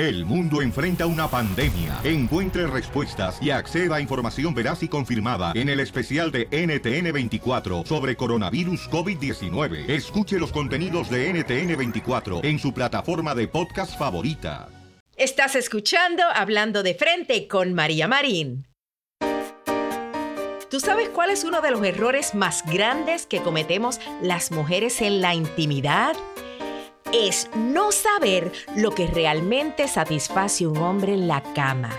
El mundo enfrenta una pandemia. Encuentre respuestas y acceda a información veraz y confirmada en el especial de NTN24 sobre coronavirus COVID-19. Escuche los contenidos de NTN24 en su plataforma de podcast favorita. Estás escuchando Hablando de Frente con María Marín. ¿Tú sabes cuál es uno de los errores más grandes que cometemos las mujeres en la intimidad? Es no saber lo que realmente satisface a un hombre en la cama.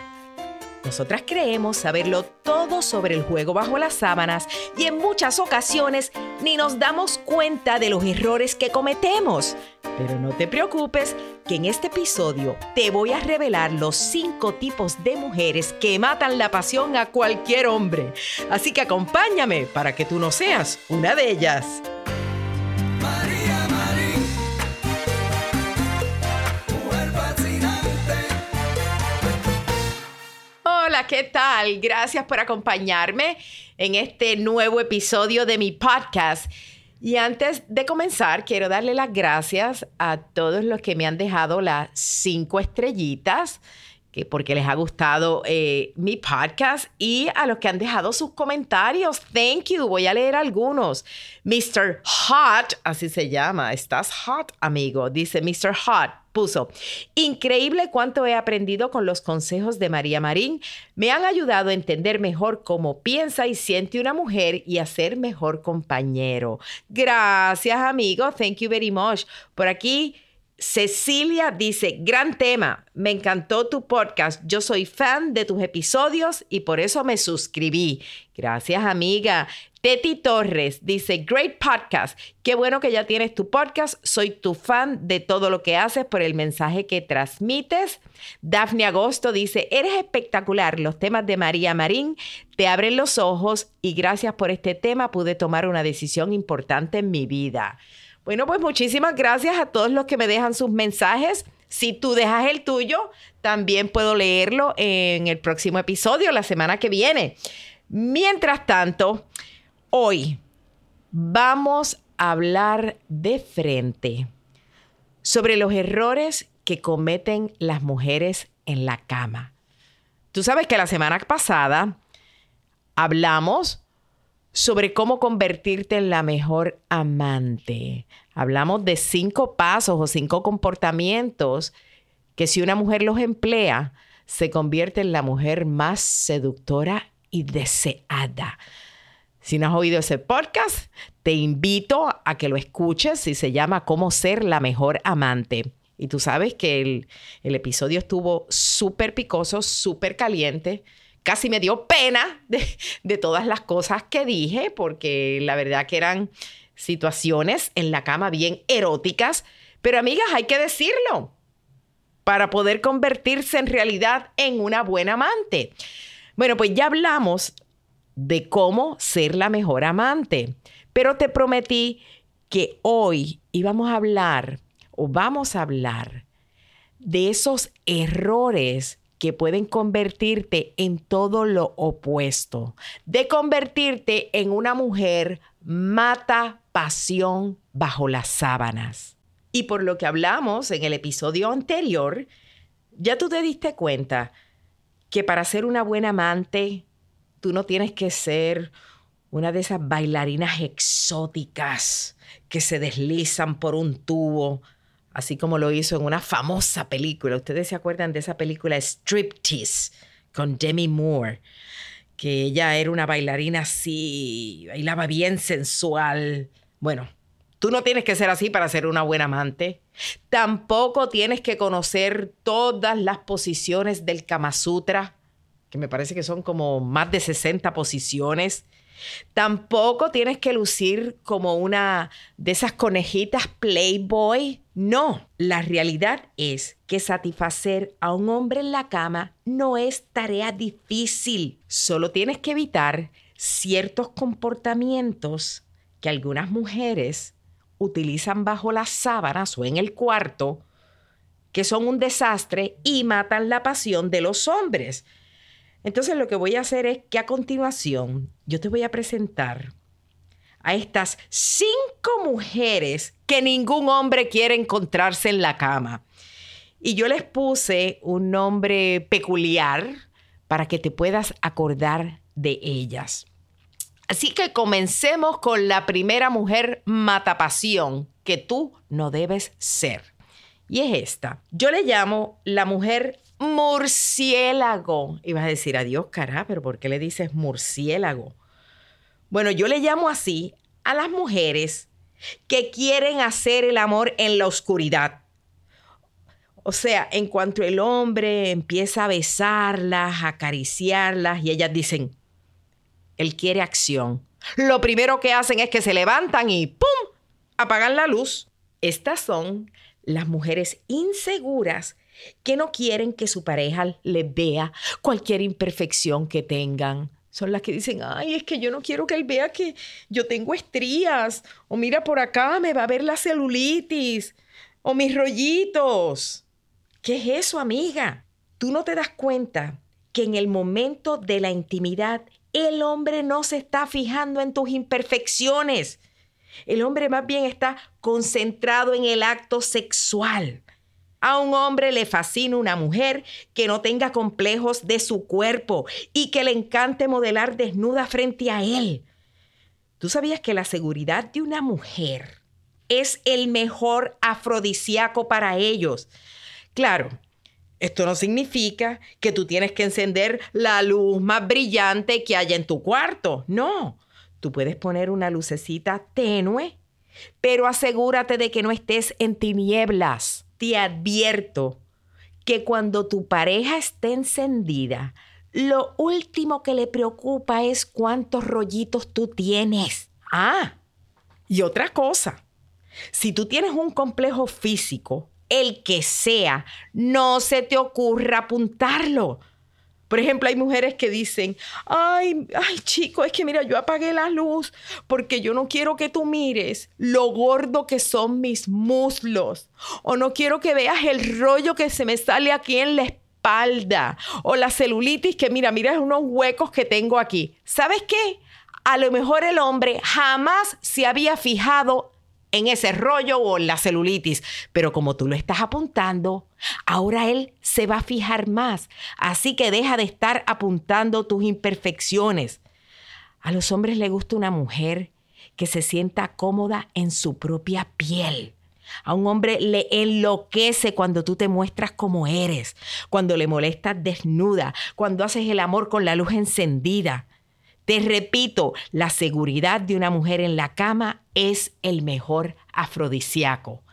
Nosotras creemos saberlo todo sobre el juego bajo las sábanas y en muchas ocasiones ni nos damos cuenta de los errores que cometemos. Pero no te preocupes, que en este episodio te voy a revelar los cinco tipos de mujeres que matan la pasión a cualquier hombre. Así que acompáñame para que tú no seas una de ellas. ¿Qué tal? Gracias por acompañarme en este nuevo episodio de mi podcast. Y antes de comenzar, quiero darle las gracias a todos los que me han dejado las cinco estrellitas, que porque les ha gustado eh, mi podcast, y a los que han dejado sus comentarios. Thank you. Voy a leer algunos. Mr. Hot, así se llama. Estás hot, amigo. Dice Mr. Hot. Puso, increíble cuánto he aprendido con los consejos de María Marín. Me han ayudado a entender mejor cómo piensa y siente una mujer y a ser mejor compañero. Gracias, amigo. Thank you very much. Por aquí, Cecilia dice, gran tema, me encantó tu podcast, yo soy fan de tus episodios y por eso me suscribí. Gracias amiga. Teti Torres dice, great podcast, qué bueno que ya tienes tu podcast, soy tu fan de todo lo que haces por el mensaje que transmites. Daphne Agosto dice, eres espectacular, los temas de María Marín te abren los ojos y gracias por este tema pude tomar una decisión importante en mi vida. Bueno, pues muchísimas gracias a todos los que me dejan sus mensajes. Si tú dejas el tuyo, también puedo leerlo en el próximo episodio, la semana que viene. Mientras tanto, hoy vamos a hablar de frente sobre los errores que cometen las mujeres en la cama. Tú sabes que la semana pasada hablamos sobre cómo convertirte en la mejor amante. Hablamos de cinco pasos o cinco comportamientos que si una mujer los emplea, se convierte en la mujer más seductora y deseada. Si no has oído ese podcast, te invito a que lo escuches y se llama Cómo ser la mejor amante. Y tú sabes que el, el episodio estuvo súper picoso, súper caliente casi me dio pena de, de, todas las cosas que dije, porque la verdad que eran situaciones en la cama bien eróticas. Pero amigas, hay que decirlo para poder convertirse en realidad en una buena amante. Bueno, pues ya hablamos de cómo ser la mejor amante, pero te prometí que hoy íbamos a hablar o vamos a hablar de esos errores que pueden convertirte en todo lo opuesto, de convertirte en una mujer mata pasión bajo las sábanas. Y por lo que hablamos en el episodio anterior, ya tú te diste cuenta que para ser una buena amante, tú no tienes que ser una de esas bailarinas exóticas que se deslizan por un tubo así como lo hizo en una famosa película. Ustedes se acuerdan de esa película Striptease con Demi Moore, que ella era una bailarina así, bailaba bien sensual. Bueno, tú no tienes que ser así para ser una buena amante. Tampoco tienes que conocer todas las posiciones del Kama Sutra, que me parece que son como más de 60 posiciones. Tampoco tienes que lucir como una de esas conejitas Playboy No, la realidad es que satisfacer a un hombre en la cama no es tarea difícil. Solo tienes que evitar ciertos comportamientos que algunas mujeres utilizan bajo las sábanas o en el cuarto, que son un desastre y matan la pasión de los hombres. Entonces lo que voy a hacer es que a continuación yo te voy a presentar a estas cinco mujeres que ningún hombre quiere encontrarse en la cama. Y yo les puse un nombre peculiar para que te puedas acordar de ellas. Así que comencemos con la primera mujer matapasión que tú no debes ser. Y es esta. Yo le llamo la mujer murciélago. Y vas a decir, adiós, cara, pero ¿por qué le dices murciélago? Bueno, yo le llamo así a las mujeres que quieren hacer el amor en la oscuridad. O sea, en cuanto el hombre empieza a besarlas, a acariciarlas, y ellas dicen, él quiere acción. Lo primero que hacen es que se levantan y ¡pum! apagan la luz. Estas son las mujeres inseguras que no quieren que su pareja les vea cualquier imperfección que tengan. Son las que dicen, ay, es que yo no quiero que él vea que yo tengo estrías. O mira por acá, me va a ver la celulitis. O mis rollitos. ¿Qué es eso, amiga? Tú no te das cuenta que en el momento de la intimidad el hombre no se está fijando en tus imperfecciones. El hombre más bien está concentrado en el acto sexual. A un hombre le fascina una mujer que no tenga complejos de su cuerpo y que le encante modelar desnuda frente a él. ¿Tú sabías que la seguridad de una mujer es el mejor afrodisíaco para ellos? Claro, esto no significa que tú tienes que encender la luz más brillante que haya en tu cuarto. No, tú puedes poner una lucecita tenue, pero asegúrate de que no estés en tinieblas te advierto que cuando tu pareja esté encendida, lo último que le preocupa es cuántos rollitos tú tienes. Ah, y otra cosa, si tú tienes un complejo físico, el que sea, no se te ocurra apuntarlo. Por ejemplo, hay mujeres que dicen, ay, ay chico, es que mira, yo apagué la luz porque yo no quiero que tú mires lo gordo que son mis muslos. O no quiero que veas el rollo que se me sale aquí en la espalda. O la celulitis que mira, mira unos huecos que tengo aquí. ¿Sabes qué? A lo mejor el hombre jamás se había fijado en ese rollo o en la celulitis. Pero como tú lo estás apuntando, ahora él se va a fijar más. Así que deja de estar apuntando tus imperfecciones. A los hombres les gusta una mujer que se sienta cómoda en su propia piel. A un hombre le enloquece cuando tú te muestras como eres, cuando le molestas desnuda, cuando haces el amor con la luz encendida. Te repito, la seguridad de una mujer en la cama es el mejor afrodisíaco.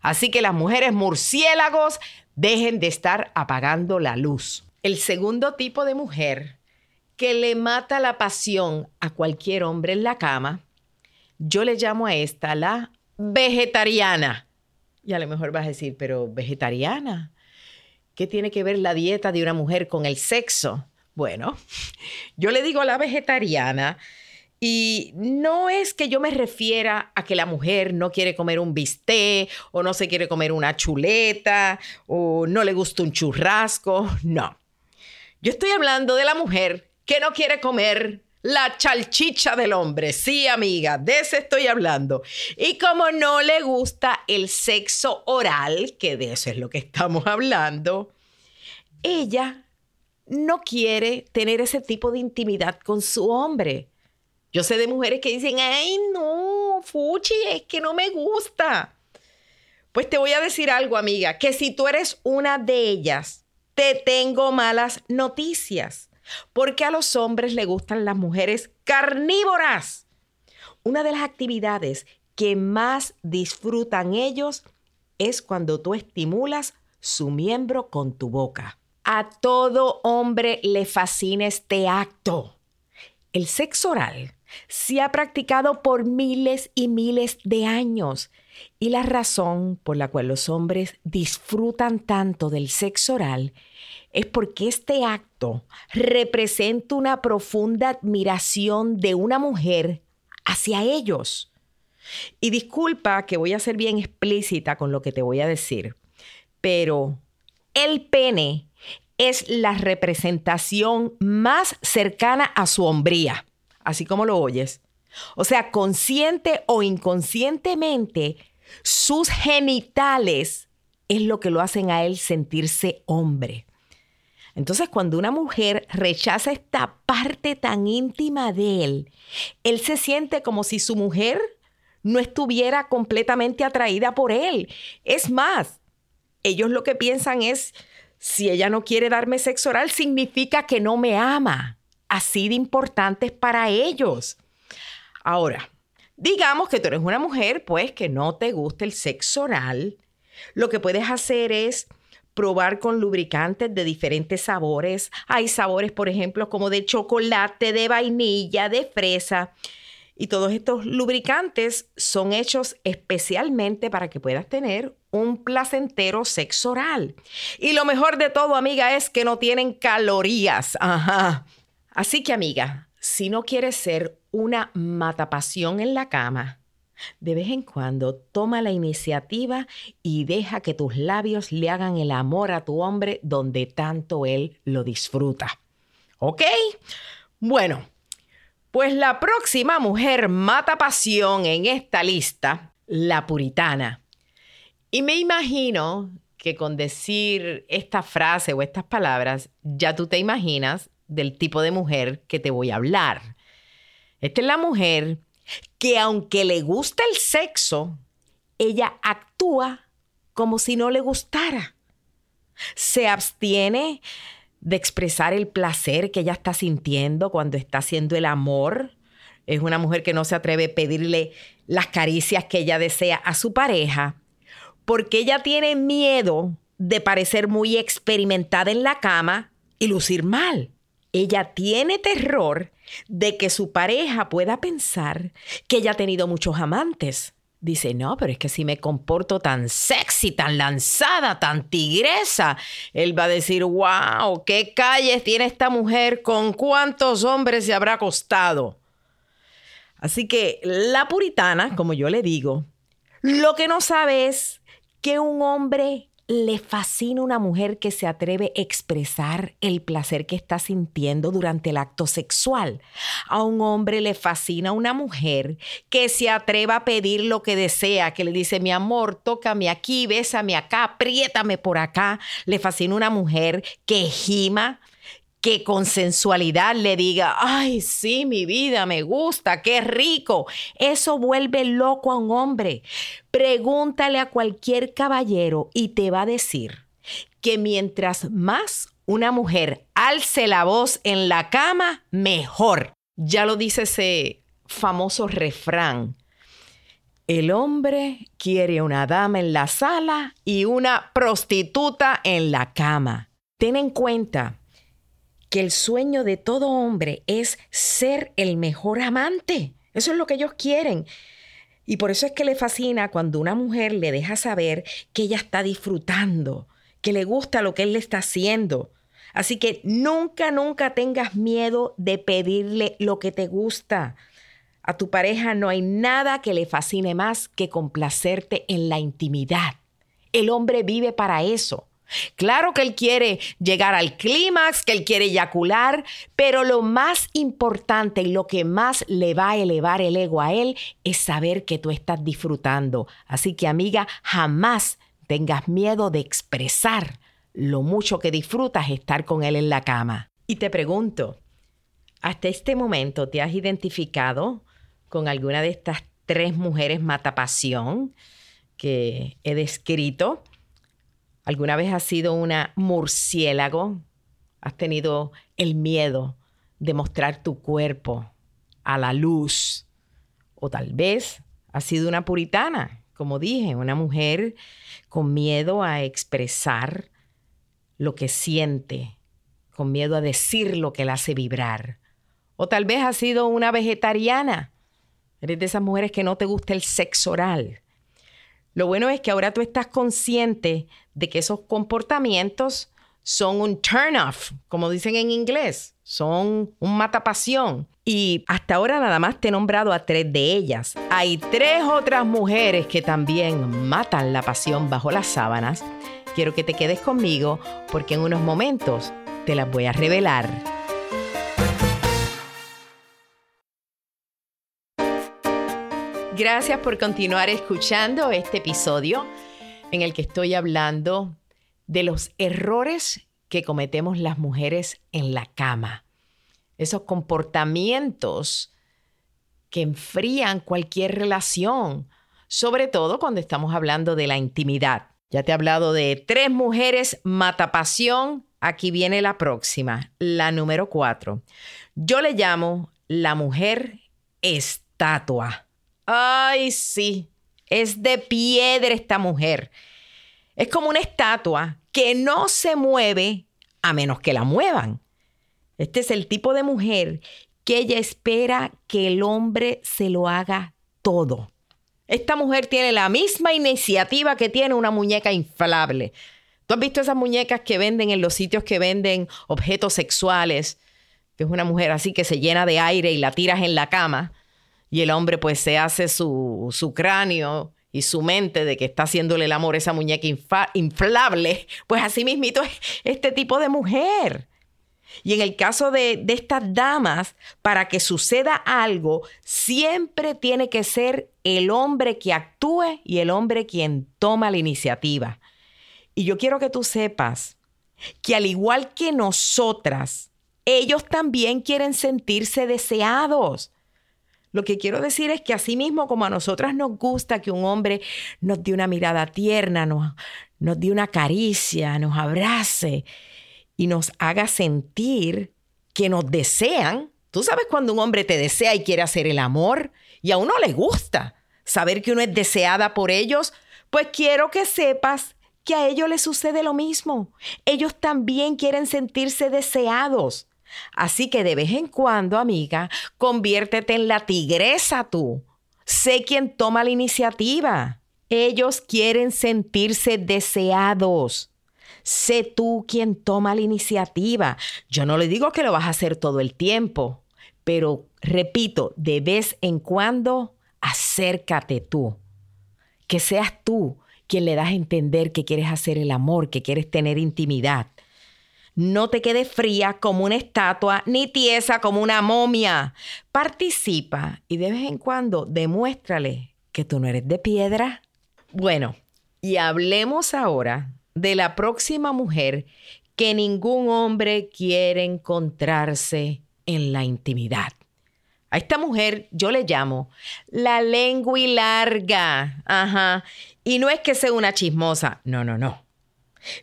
Así que las mujeres murciélagos dejen de estar apagando la luz. El segundo tipo de mujer que le mata la pasión a cualquier hombre en la cama, yo le llamo a esta la vegetariana. Y a lo mejor vas a decir, pero vegetariana, ¿qué tiene que ver la dieta de una mujer con el sexo? Bueno, yo le digo la vegetariana y no es que yo me refiera a que la mujer no quiere comer un bistec o no se quiere comer una chuleta o no le gusta un churrasco, no. Yo estoy hablando de la mujer que no quiere comer la chalchicha del hombre. Sí, amiga, de eso estoy hablando. Y como no le gusta el sexo oral, que de eso es lo que estamos hablando, ella no quiere tener ese tipo de intimidad con su hombre. Yo sé de mujeres que dicen, ay, no, Fuchi, es que no me gusta. Pues te voy a decir algo, amiga, que si tú eres una de ellas, te tengo malas noticias, porque a los hombres le gustan las mujeres carnívoras. Una de las actividades que más disfrutan ellos es cuando tú estimulas su miembro con tu boca. A todo hombre le fascina este acto. El sexo oral se ha practicado por miles y miles de años. Y la razón por la cual los hombres disfrutan tanto del sexo oral es porque este acto representa una profunda admiración de una mujer hacia ellos. Y disculpa que voy a ser bien explícita con lo que te voy a decir, pero el pene es la representación más cercana a su hombría, así como lo oyes. O sea, consciente o inconscientemente, sus genitales es lo que lo hacen a él sentirse hombre. Entonces, cuando una mujer rechaza esta parte tan íntima de él, él se siente como si su mujer no estuviera completamente atraída por él. Es más, ellos lo que piensan es, si ella no quiere darme sexo oral, significa que no me ama. Así de importante es para ellos. Ahora, digamos que tú eres una mujer, pues, que no te gusta el sexo oral. Lo que puedes hacer es probar con lubricantes de diferentes sabores. Hay sabores, por ejemplo, como de chocolate, de vainilla, de fresa. Y todos estos lubricantes son hechos especialmente para que puedas tener un placentero sexo oral. Y lo mejor de todo, amiga, es que no tienen calorías. Ajá. Así que, amiga, si no quieres ser una matapasión en la cama, de vez en cuando toma la iniciativa y deja que tus labios le hagan el amor a tu hombre donde tanto él lo disfruta. ¿Ok? Bueno, pues la próxima mujer mata pasión en esta lista, la puritana. Y me imagino que con decir esta frase o estas palabras, ya tú te imaginas del tipo de mujer que te voy a hablar. Esta es la mujer que aunque le gusta el sexo, ella actúa como si no le gustara. Se abstiene de expresar el placer que ella está sintiendo cuando está haciendo el amor. Es una mujer que no se atreve a pedirle las caricias que ella desea a su pareja porque ella tiene miedo de parecer muy experimentada en la cama y lucir mal. Ella tiene terror de que su pareja pueda pensar que ella ha tenido muchos amantes. Dice, no, pero es que si me comporto tan sexy, tan lanzada, tan tigresa, él va a decir, wow, qué calles tiene esta mujer, con cuántos hombres se habrá acostado. Así que la puritana, como yo le digo, lo que no sabe es que un hombre le fascina una mujer que se atreve a expresar el placer que está sintiendo durante el acto sexual. A un hombre le fascina una mujer que se atreva a pedir lo que desea, que le dice, mi amor, tócame aquí, bésame acá, apriétame por acá. Le fascina una mujer que gima, que con sensualidad le diga, ay, sí, mi vida, me gusta, qué rico. Eso vuelve loco a un hombre. Pregúntale a cualquier caballero y te va a decir que mientras más una mujer alce la voz en la cama, mejor. Ya lo dice ese famoso refrán. El hombre quiere una dama en la sala y una prostituta en la cama. Ten en cuenta que el sueño de todo hombre es ser el mejor amante. Eso es lo que ellos quieren. Y por eso es que le fascina cuando una mujer le deja saber que ella está disfrutando, que le gusta lo que él le está haciendo. Así que nunca, nunca tengas miedo de pedirle lo que te gusta. A tu pareja no hay nada que le fascine más que complacerte en la intimidad. El hombre vive para eso. Claro que él quiere llegar al clímax, que él quiere eyacular, pero lo más importante y lo que más le va a elevar el ego a él es saber que tú estás disfrutando. Así que amiga, jamás tengas miedo de expresar lo mucho que disfrutas estar con él en la cama. Y te pregunto, ¿hasta este momento te has identificado con alguna de estas tres mujeres matapasión que he descrito? ¿Alguna vez has sido una murciélago? ¿Has tenido el miedo de mostrar tu cuerpo a la luz? O tal vez has sido una puritana, como dije, una mujer con miedo a expresar lo que siente, con miedo a decir lo que la hace vibrar. O tal vez has sido una vegetariana. Eres de esas mujeres que no te gusta el sexo oral. Lo bueno es que ahora tú estás consciente de que esos comportamientos son un turn off, como dicen en inglés, son un matapasión. Y hasta ahora nada más te he nombrado a tres de ellas. Hay tres otras mujeres que también matan la pasión bajo las sábanas. Quiero que te quedes conmigo porque en unos momentos te las voy a revelar. Gracias por continuar escuchando este episodio en el que estoy hablando de los errores que cometemos las mujeres en la cama. Esos comportamientos que enfrían cualquier relación, sobre todo cuando estamos hablando de la intimidad. Ya te he hablado de tres mujeres matapasión. Aquí viene la próxima, la número cuatro. Yo le llamo la mujer estatua. Ay, sí, es de piedra esta mujer. Es como una estatua que no se mueve a menos que la muevan. Este es el tipo de mujer que ella espera que el hombre se lo haga todo. Esta mujer tiene la misma iniciativa que tiene una muñeca inflable. ¿Tú has visto esas muñecas que venden en los sitios que venden objetos sexuales? Que es una mujer así que se llena de aire y la tiras en la cama y el hombre pues se hace su, su cráneo y su mente de que está haciéndole el amor a esa muñeca inflable, pues así mismito es este tipo de mujer. Y en el caso de, de estas damas, para que suceda algo, siempre tiene que ser el hombre que actúe y el hombre quien toma la iniciativa. Y yo quiero que tú sepas que al igual que nosotras, ellos también quieren sentirse deseados. Lo que quiero decir es que así mismo como a nosotras nos gusta que un hombre nos dé una mirada tierna, nos, nos dé una caricia, nos abrace y nos haga sentir que nos desean. Tú sabes cuando un hombre te desea y quiere hacer el amor y a uno le gusta saber que uno es deseada por ellos, pues quiero que sepas que a ellos les sucede lo mismo. Ellos también quieren sentirse deseados. Así que de vez en cuando, amiga, conviértete en la tigresa tú. Sé quien toma la iniciativa. Ellos quieren sentirse deseados. Sé tú quien toma la iniciativa. Yo no le digo que lo vas a hacer todo el tiempo, pero repito, de vez en cuando, acércate tú. Que seas tú quien le das a entender que quieres hacer el amor, que quieres tener intimidad. No te quedes fría como una estatua, ni tiesa como una momia. Participa y de vez en cuando demuéstrale que tú no eres de piedra. Bueno, y hablemos ahora de la próxima mujer que ningún hombre quiere encontrarse en la intimidad. A esta mujer yo le llamo la lengua y larga. Ajá. Y no es que sea una chismosa. No, no, no.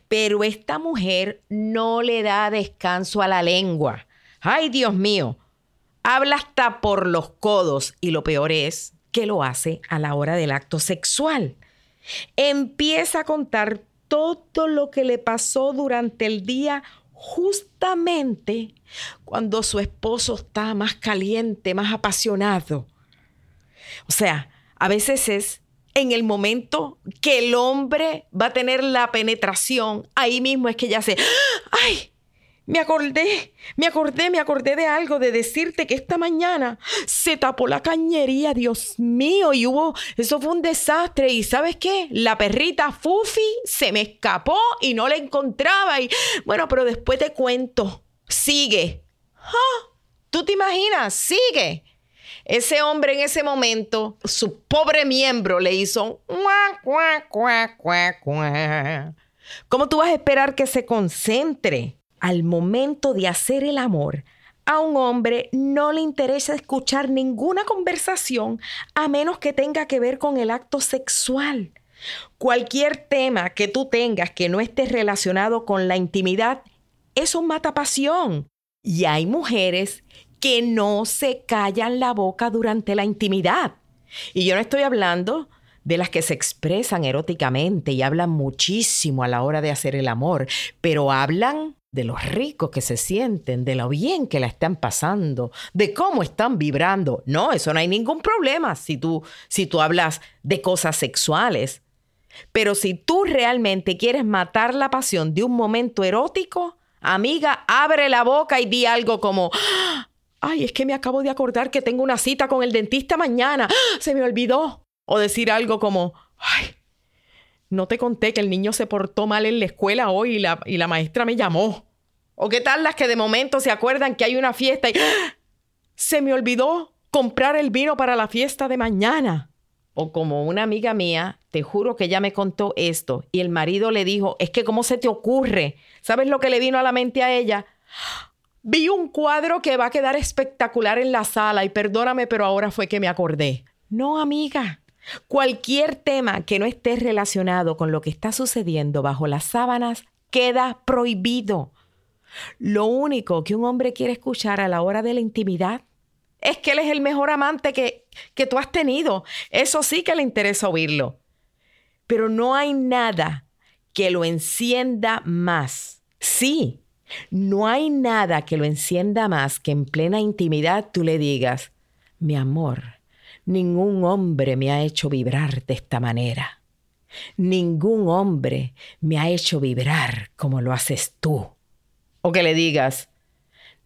Pero esta mujer no le da descanso a la lengua. Ay, Dios mío. Habla hasta por los codos y lo peor es que lo hace a la hora del acto sexual. Empieza a contar todo lo que le pasó durante el día justamente cuando su esposo está más caliente, más apasionado. O sea, a veces es en el momento que el hombre va a tener la penetración, ahí mismo es que ya se, ¡ay! Me acordé, me acordé, me acordé de algo, de decirte que esta mañana se tapó la cañería, Dios mío, y hubo, eso fue un desastre. Y sabes qué, la perrita Fufi se me escapó y no la encontraba. Y bueno, pero después te cuento, sigue. ¡Ah! ¿Tú te imaginas? Sigue. Ese hombre en ese momento, su pobre miembro le hizo... ¿Cómo tú vas a esperar que se concentre al momento de hacer el amor? A un hombre no le interesa escuchar ninguna conversación a menos que tenga que ver con el acto sexual. Cualquier tema que tú tengas que no esté relacionado con la intimidad, eso mata pasión. Y hay mujeres que no se callan la boca durante la intimidad. Y yo no estoy hablando de las que se expresan eróticamente y hablan muchísimo a la hora de hacer el amor, pero hablan de lo rico que se sienten, de lo bien que la están pasando, de cómo están vibrando. No, eso no hay ningún problema si tú, si tú hablas de cosas sexuales. Pero si tú realmente quieres matar la pasión de un momento erótico, amiga, abre la boca y di algo como, ay, es que me acabo de acordar que tengo una cita con el dentista mañana, se me olvidó. O decir algo como, ay, no te conté que el niño se portó mal en la escuela hoy y la, y la maestra me llamó. O qué tal las que de momento se acuerdan que hay una fiesta y se me olvidó comprar el vino para la fiesta de mañana. O como una amiga mía, te juro que ella me contó esto y el marido le dijo, es que ¿cómo se te ocurre? ¿Sabes lo que le vino a la mente a ella? Vi un cuadro que va a quedar espectacular en la sala y perdóname, pero ahora fue que me acordé. No, amiga. Cualquier tema que no esté relacionado con lo que está sucediendo bajo las sábanas queda prohibido. Lo único que un hombre quiere escuchar a la hora de la intimidad es que él es el mejor amante que, que tú has tenido. Eso sí que le interesa oírlo. Pero no hay nada que lo encienda más. Sí, no hay nada que lo encienda más que en plena intimidad tú le digas, mi amor, ningún hombre me ha hecho vibrar de esta manera. Ningún hombre me ha hecho vibrar como lo haces tú. O que le digas,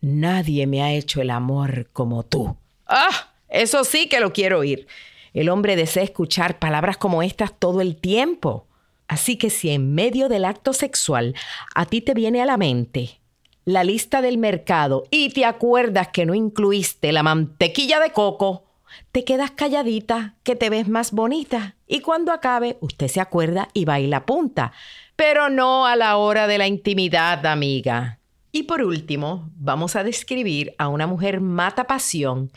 nadie me ha hecho el amor como tú. Ah, eso sí que lo quiero oír. El hombre desea escuchar palabras como estas todo el tiempo. Así que si en medio del acto sexual a ti te viene a la mente la lista del mercado y te acuerdas que no incluiste la mantequilla de coco, te quedas calladita, que te ves más bonita. Y cuando acabe, usted se acuerda y baila punta. Pero no a la hora de la intimidad, amiga. Y por último, vamos a describir a una mujer mata pasión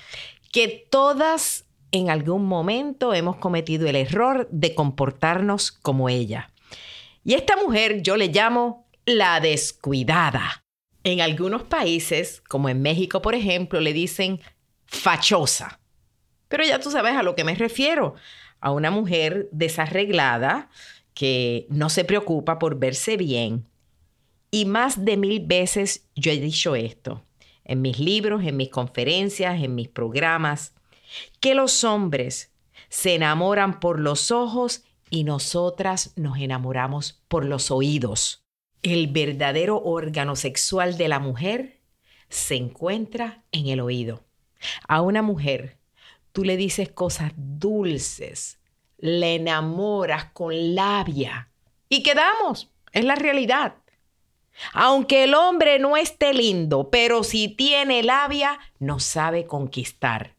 que todas en algún momento hemos cometido el error de comportarnos como ella. Y esta mujer yo le llamo la descuidada. En algunos países, como en México por ejemplo, le dicen fachosa. Pero ya tú sabes a lo que me refiero. A una mujer desarreglada que no se preocupa por verse bien. Y más de mil veces yo he dicho esto, en mis libros, en mis conferencias, en mis programas, que los hombres se enamoran por los ojos y nosotras nos enamoramos por los oídos. El verdadero órgano sexual de la mujer se encuentra en el oído. A una mujer tú le dices cosas dulces, le enamoras con labia y quedamos, es la realidad. Aunque el hombre no esté lindo, pero si tiene labia, no sabe conquistar.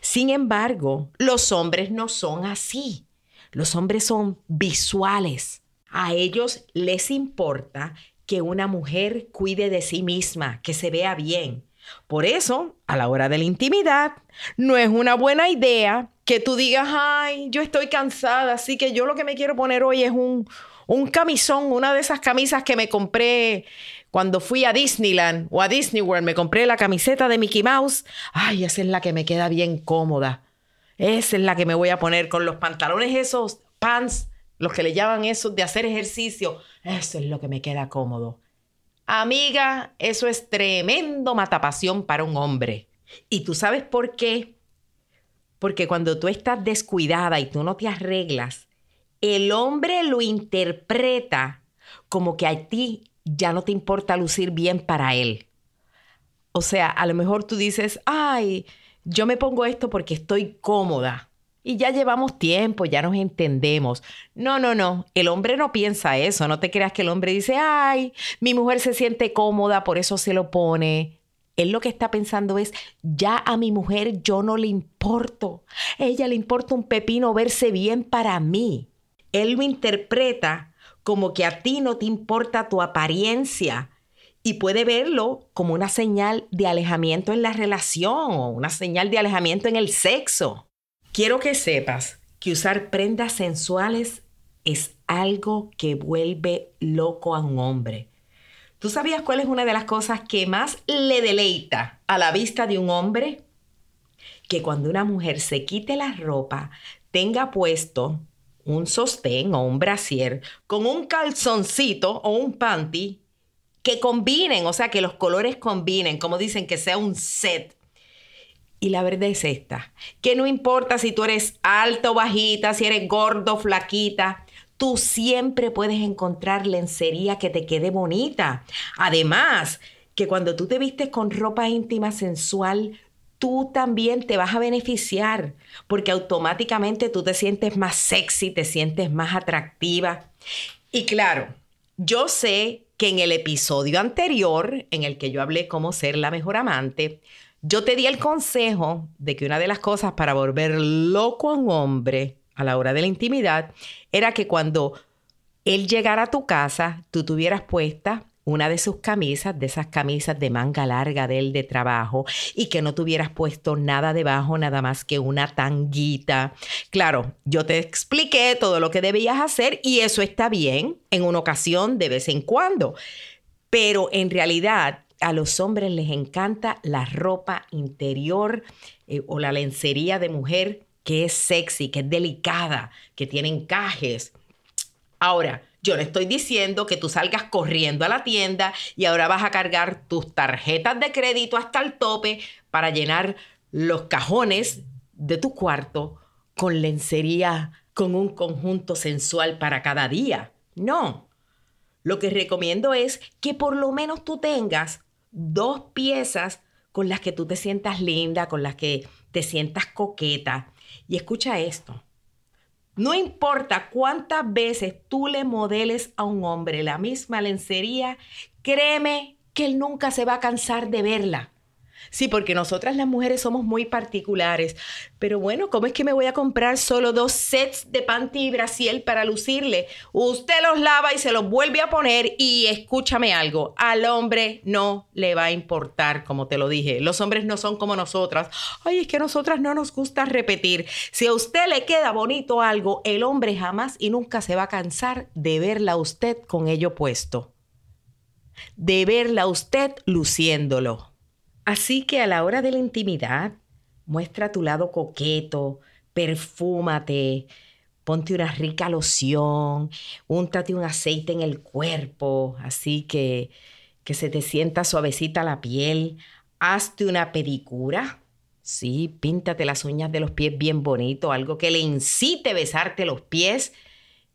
Sin embargo, los hombres no son así. Los hombres son visuales. A ellos les importa que una mujer cuide de sí misma, que se vea bien. Por eso, a la hora de la intimidad, no es una buena idea que tú digas, ay, yo estoy cansada, así que yo lo que me quiero poner hoy es un, un camisón, una de esas camisas que me compré cuando fui a Disneyland o a Disney World, me compré la camiseta de Mickey Mouse. Ay, esa es la que me queda bien cómoda. Esa es la que me voy a poner con los pantalones esos, pants, los que le llaman esos de hacer ejercicio. Eso es lo que me queda cómodo. Amiga, eso es tremendo matapasión para un hombre. ¿Y tú sabes por qué? Porque cuando tú estás descuidada y tú no te arreglas, el hombre lo interpreta como que a ti ya no te importa lucir bien para él. O sea, a lo mejor tú dices, ay, yo me pongo esto porque estoy cómoda y ya llevamos tiempo, ya nos entendemos. No, no, no, el hombre no piensa eso, no te creas que el hombre dice, ay, mi mujer se siente cómoda, por eso se lo pone. Él lo que está pensando es, ya a mi mujer yo no le importo. ella le importa un pepino verse bien para mí. Él lo interpreta como que a ti no te importa tu apariencia y puede verlo como una señal de alejamiento en la relación o una señal de alejamiento en el sexo. Quiero que sepas que usar prendas sensuales es algo que vuelve loco a un hombre. ¿Tú sabías cuál es una de las cosas que más le deleita a la vista de un hombre? Que cuando una mujer se quite la ropa, tenga puesto un sostén o un brasier con un calzoncito o un panty que combinen, o sea, que los colores combinen, como dicen, que sea un set. Y la verdad es esta, que no importa si tú eres alto o bajita, si eres gordo, flaquita, tú siempre puedes encontrar lencería que te quede bonita. Además, que cuando tú te vistes con ropa íntima sensual, tú también te vas a beneficiar, porque automáticamente tú te sientes más sexy, te sientes más atractiva. Y claro, yo sé que en el episodio anterior, en el que yo hablé cómo ser la mejor amante, yo te di el consejo de que una de las cosas para volver loco a un hombre a la hora de la intimidad era que cuando él llegara a tu casa, tú tuvieras puesta una de sus camisas, de esas camisas de manga larga de él de trabajo, y que no tuvieras puesto nada debajo, nada más que una tanguita. Claro, yo te expliqué todo lo que debías hacer y eso está bien en una ocasión de vez en cuando, pero en realidad a los hombres les encanta la ropa interior eh, o la lencería de mujer que es sexy, que es delicada, que tiene encajes. Ahora, yo no estoy diciendo que tú salgas corriendo a la tienda y ahora vas a cargar tus tarjetas de crédito hasta el tope para llenar los cajones de tu cuarto con lencería, con un conjunto sensual para cada día. No. Lo que recomiendo es que por lo menos tú tengas dos piezas con las que tú te sientas linda, con las que te sientas coqueta. Y escucha esto. No importa cuántas veces tú le modeles a un hombre la misma lencería, créeme que él nunca se va a cansar de verla. Sí, porque nosotras las mujeres somos muy particulares. Pero bueno, ¿cómo es que me voy a comprar solo dos sets de panty y brasiel para lucirle? Usted los lava y se los vuelve a poner y escúchame algo, al hombre no le va a importar, como te lo dije. Los hombres no son como nosotras. Ay, es que a nosotras no nos gusta repetir. Si a usted le queda bonito algo, el hombre jamás y nunca se va a cansar de verla a usted con ello puesto. De verla a usted luciéndolo. Así que a la hora de la intimidad, muestra tu lado coqueto, perfúmate, ponte una rica loción, úntate un aceite en el cuerpo, así que, que se te sienta suavecita la piel, hazte una pedicura. Sí, píntate las uñas de los pies bien bonito, algo que le incite a besarte los pies,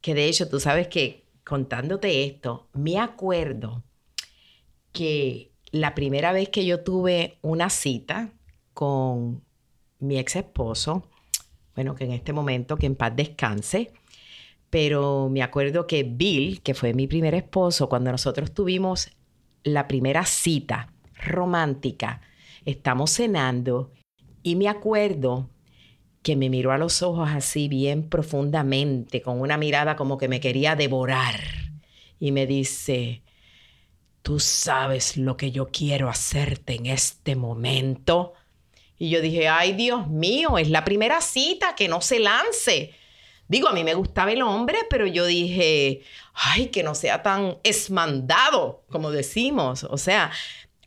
que de hecho tú sabes que contándote esto, me acuerdo que la primera vez que yo tuve una cita con mi ex esposo, bueno, que en este momento, que en paz descanse, pero me acuerdo que Bill, que fue mi primer esposo, cuando nosotros tuvimos la primera cita romántica, estamos cenando y me acuerdo que me miró a los ojos así bien profundamente, con una mirada como que me quería devorar y me dice, tú sabes lo que yo quiero hacerte en este momento. Y yo dije, ay Dios mío, es la primera cita, que no se lance. Digo, a mí me gustaba el hombre, pero yo dije, ay, que no sea tan esmandado, como decimos. O sea,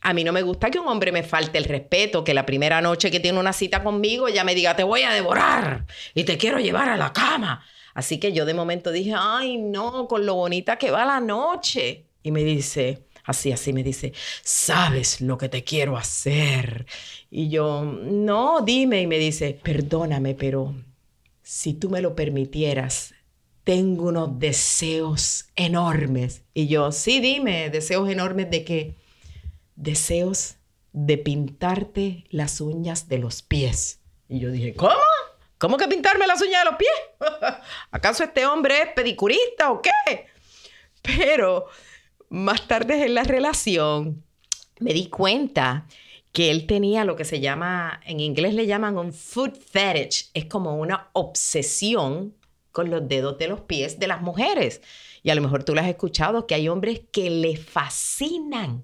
a mí no me gusta que un hombre me falte el respeto, que la primera noche que tiene una cita conmigo ya me diga, te voy a devorar y te quiero llevar a la cama. Así que yo de momento dije, ay, no, con lo bonita que va la noche. Y me dice, así, así me dice, ¿sabes lo que te quiero hacer? Y yo, no, dime. Y me dice, perdóname, pero si tú me lo permitieras, tengo unos deseos enormes. Y yo, sí, dime, deseos enormes de qué? Deseos de pintarte las uñas de los pies. Y yo dije, ¿cómo? ¿Cómo que pintarme las uñas de los pies? ¿Acaso este hombre es pedicurista o qué? Pero más tarde en la relación me di cuenta que él tenía lo que se llama, en inglés le llaman un foot fetish, es como una obsesión con los dedos de los pies de las mujeres. Y a lo mejor tú lo has escuchado, que hay hombres que le fascinan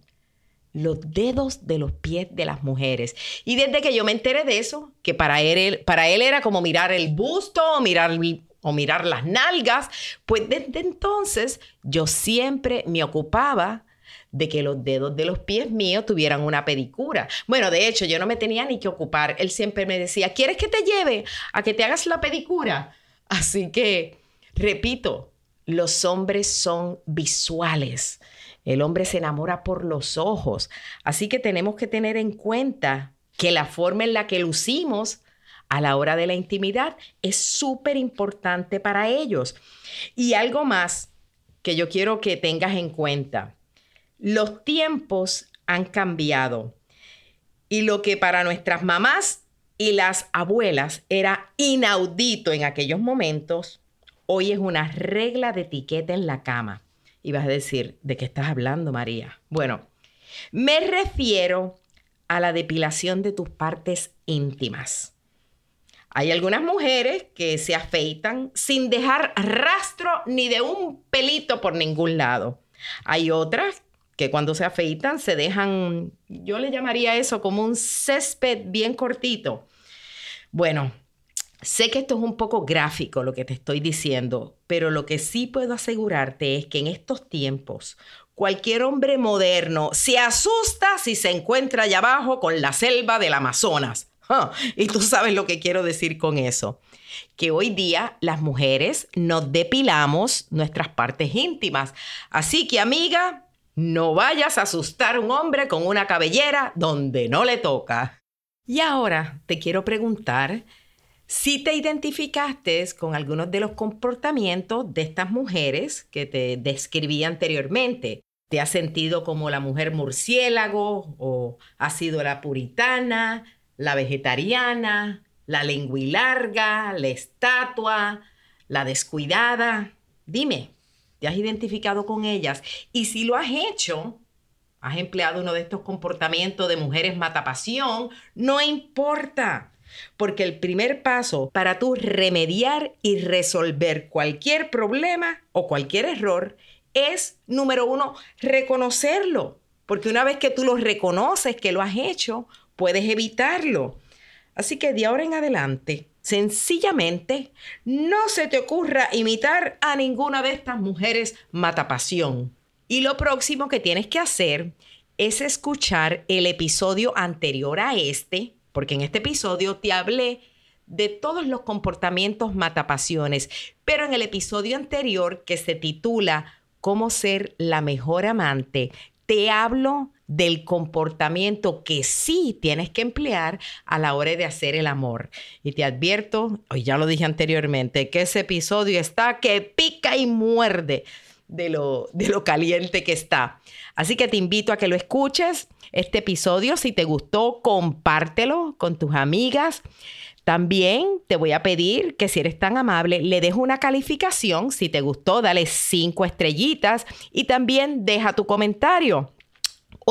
los dedos de los pies de las mujeres. Y desde que yo me enteré de eso, que para él, para él era como mirar el busto, mirar o mirar las nalgas, pues desde entonces yo siempre me ocupaba de que los dedos de los pies míos tuvieran una pedicura. Bueno, de hecho, yo no me tenía ni que ocupar. Él siempre me decía, ¿quieres que te lleve a que te hagas la pedicura? Así que, repito, los hombres son visuales. El hombre se enamora por los ojos. Así que tenemos que tener en cuenta que la forma en la que lucimos a la hora de la intimidad es súper importante para ellos. Y algo más que yo quiero que tengas en cuenta. Los tiempos han cambiado. Y lo que para nuestras mamás y las abuelas era inaudito en aquellos momentos, hoy es una regla de etiqueta en la cama. Y vas a decir, ¿de qué estás hablando, María? Bueno, me refiero a la depilación de tus partes íntimas. Hay algunas mujeres que se afeitan sin dejar rastro ni de un pelito por ningún lado. Hay otras que cuando se afeitan se dejan, yo le llamaría eso como un césped bien cortito. Bueno, sé que esto es un poco gráfico lo que te estoy diciendo, pero lo que sí puedo asegurarte es que en estos tiempos cualquier hombre moderno se asusta si se encuentra allá abajo con la selva del Amazonas. Y tú sabes lo que quiero decir con eso. Que hoy día las mujeres nos depilamos nuestras partes íntimas. Así que amiga, no vayas a asustar a un hombre con una cabellera donde no le toca. Y ahora te quiero preguntar si te identificaste con algunos de los comportamientos de estas mujeres que te describí anteriormente. ¿Te has sentido como la mujer murciélago o has sido la puritana, la vegetariana, la lenguilarga, la estatua, la descuidada. Dime, ¿te has identificado con ellas? Y si lo has hecho, has empleado uno de estos comportamientos de mujeres matapasión, no importa. Porque el primer paso para tú remediar y resolver cualquier problema o cualquier error es, número uno, reconocerlo. Porque una vez que tú lo reconoces que lo has hecho, puedes evitarlo. Así que de ahora en adelante, sencillamente, no se te ocurra imitar a ninguna de estas mujeres matapasión. Y lo próximo que tienes que hacer es escuchar el episodio anterior a este, porque en este episodio te hablé de todos los comportamientos matapasiones, pero en el episodio anterior que se titula Cómo ser la mejor amante, te hablo del comportamiento que sí tienes que emplear a la hora de hacer el amor. Y te advierto, hoy ya lo dije anteriormente, que ese episodio está que pica y muerde de lo, de lo caliente que está. Así que te invito a que lo escuches, este episodio. Si te gustó, compártelo con tus amigas. También te voy a pedir que si eres tan amable, le dejes una calificación. Si te gustó, dale cinco estrellitas y también deja tu comentario.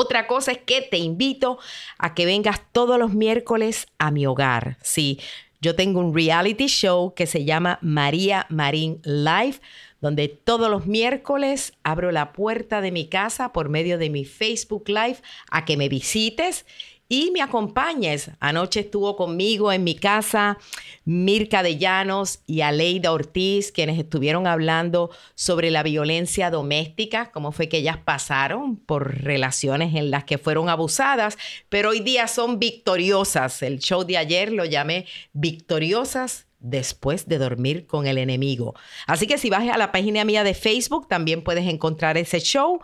Otra cosa es que te invito a que vengas todos los miércoles a mi hogar. Sí, yo tengo un reality show que se llama María Marín Live, donde todos los miércoles abro la puerta de mi casa por medio de mi Facebook Live a que me visites y me acompañes. Anoche estuvo conmigo en mi casa Mirka de Llanos y Aleida Ortiz, quienes estuvieron hablando sobre la violencia doméstica, cómo fue que ellas pasaron por relaciones en las que fueron abusadas, pero hoy día son victoriosas. El show de ayer lo llamé Victoriosas después de dormir con el enemigo. Así que si vas a la página mía de Facebook también puedes encontrar ese show,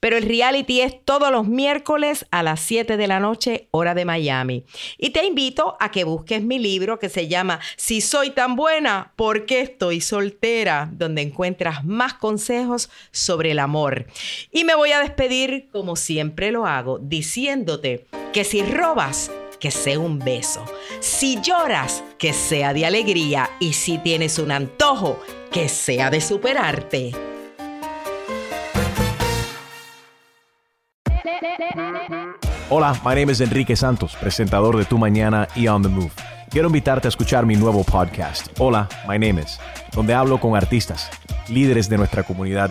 pero el reality es todos los miércoles a las 7 de la noche, hora de Miami. Y te invito a que busques mi libro que se llama Si soy tan buena, ¿por qué estoy soltera? Donde encuentras más consejos sobre el amor. Y me voy a despedir como siempre lo hago, diciéndote que si robas, que sea un beso. Si lloras, que sea de alegría. Y si tienes un antojo, que sea de superarte. Hola, my name is Enrique Santos, presentador de Tu Mañana y On the Move. Quiero invitarte a escuchar mi nuevo podcast, Hola, my name is, donde hablo con artistas, líderes de nuestra comunidad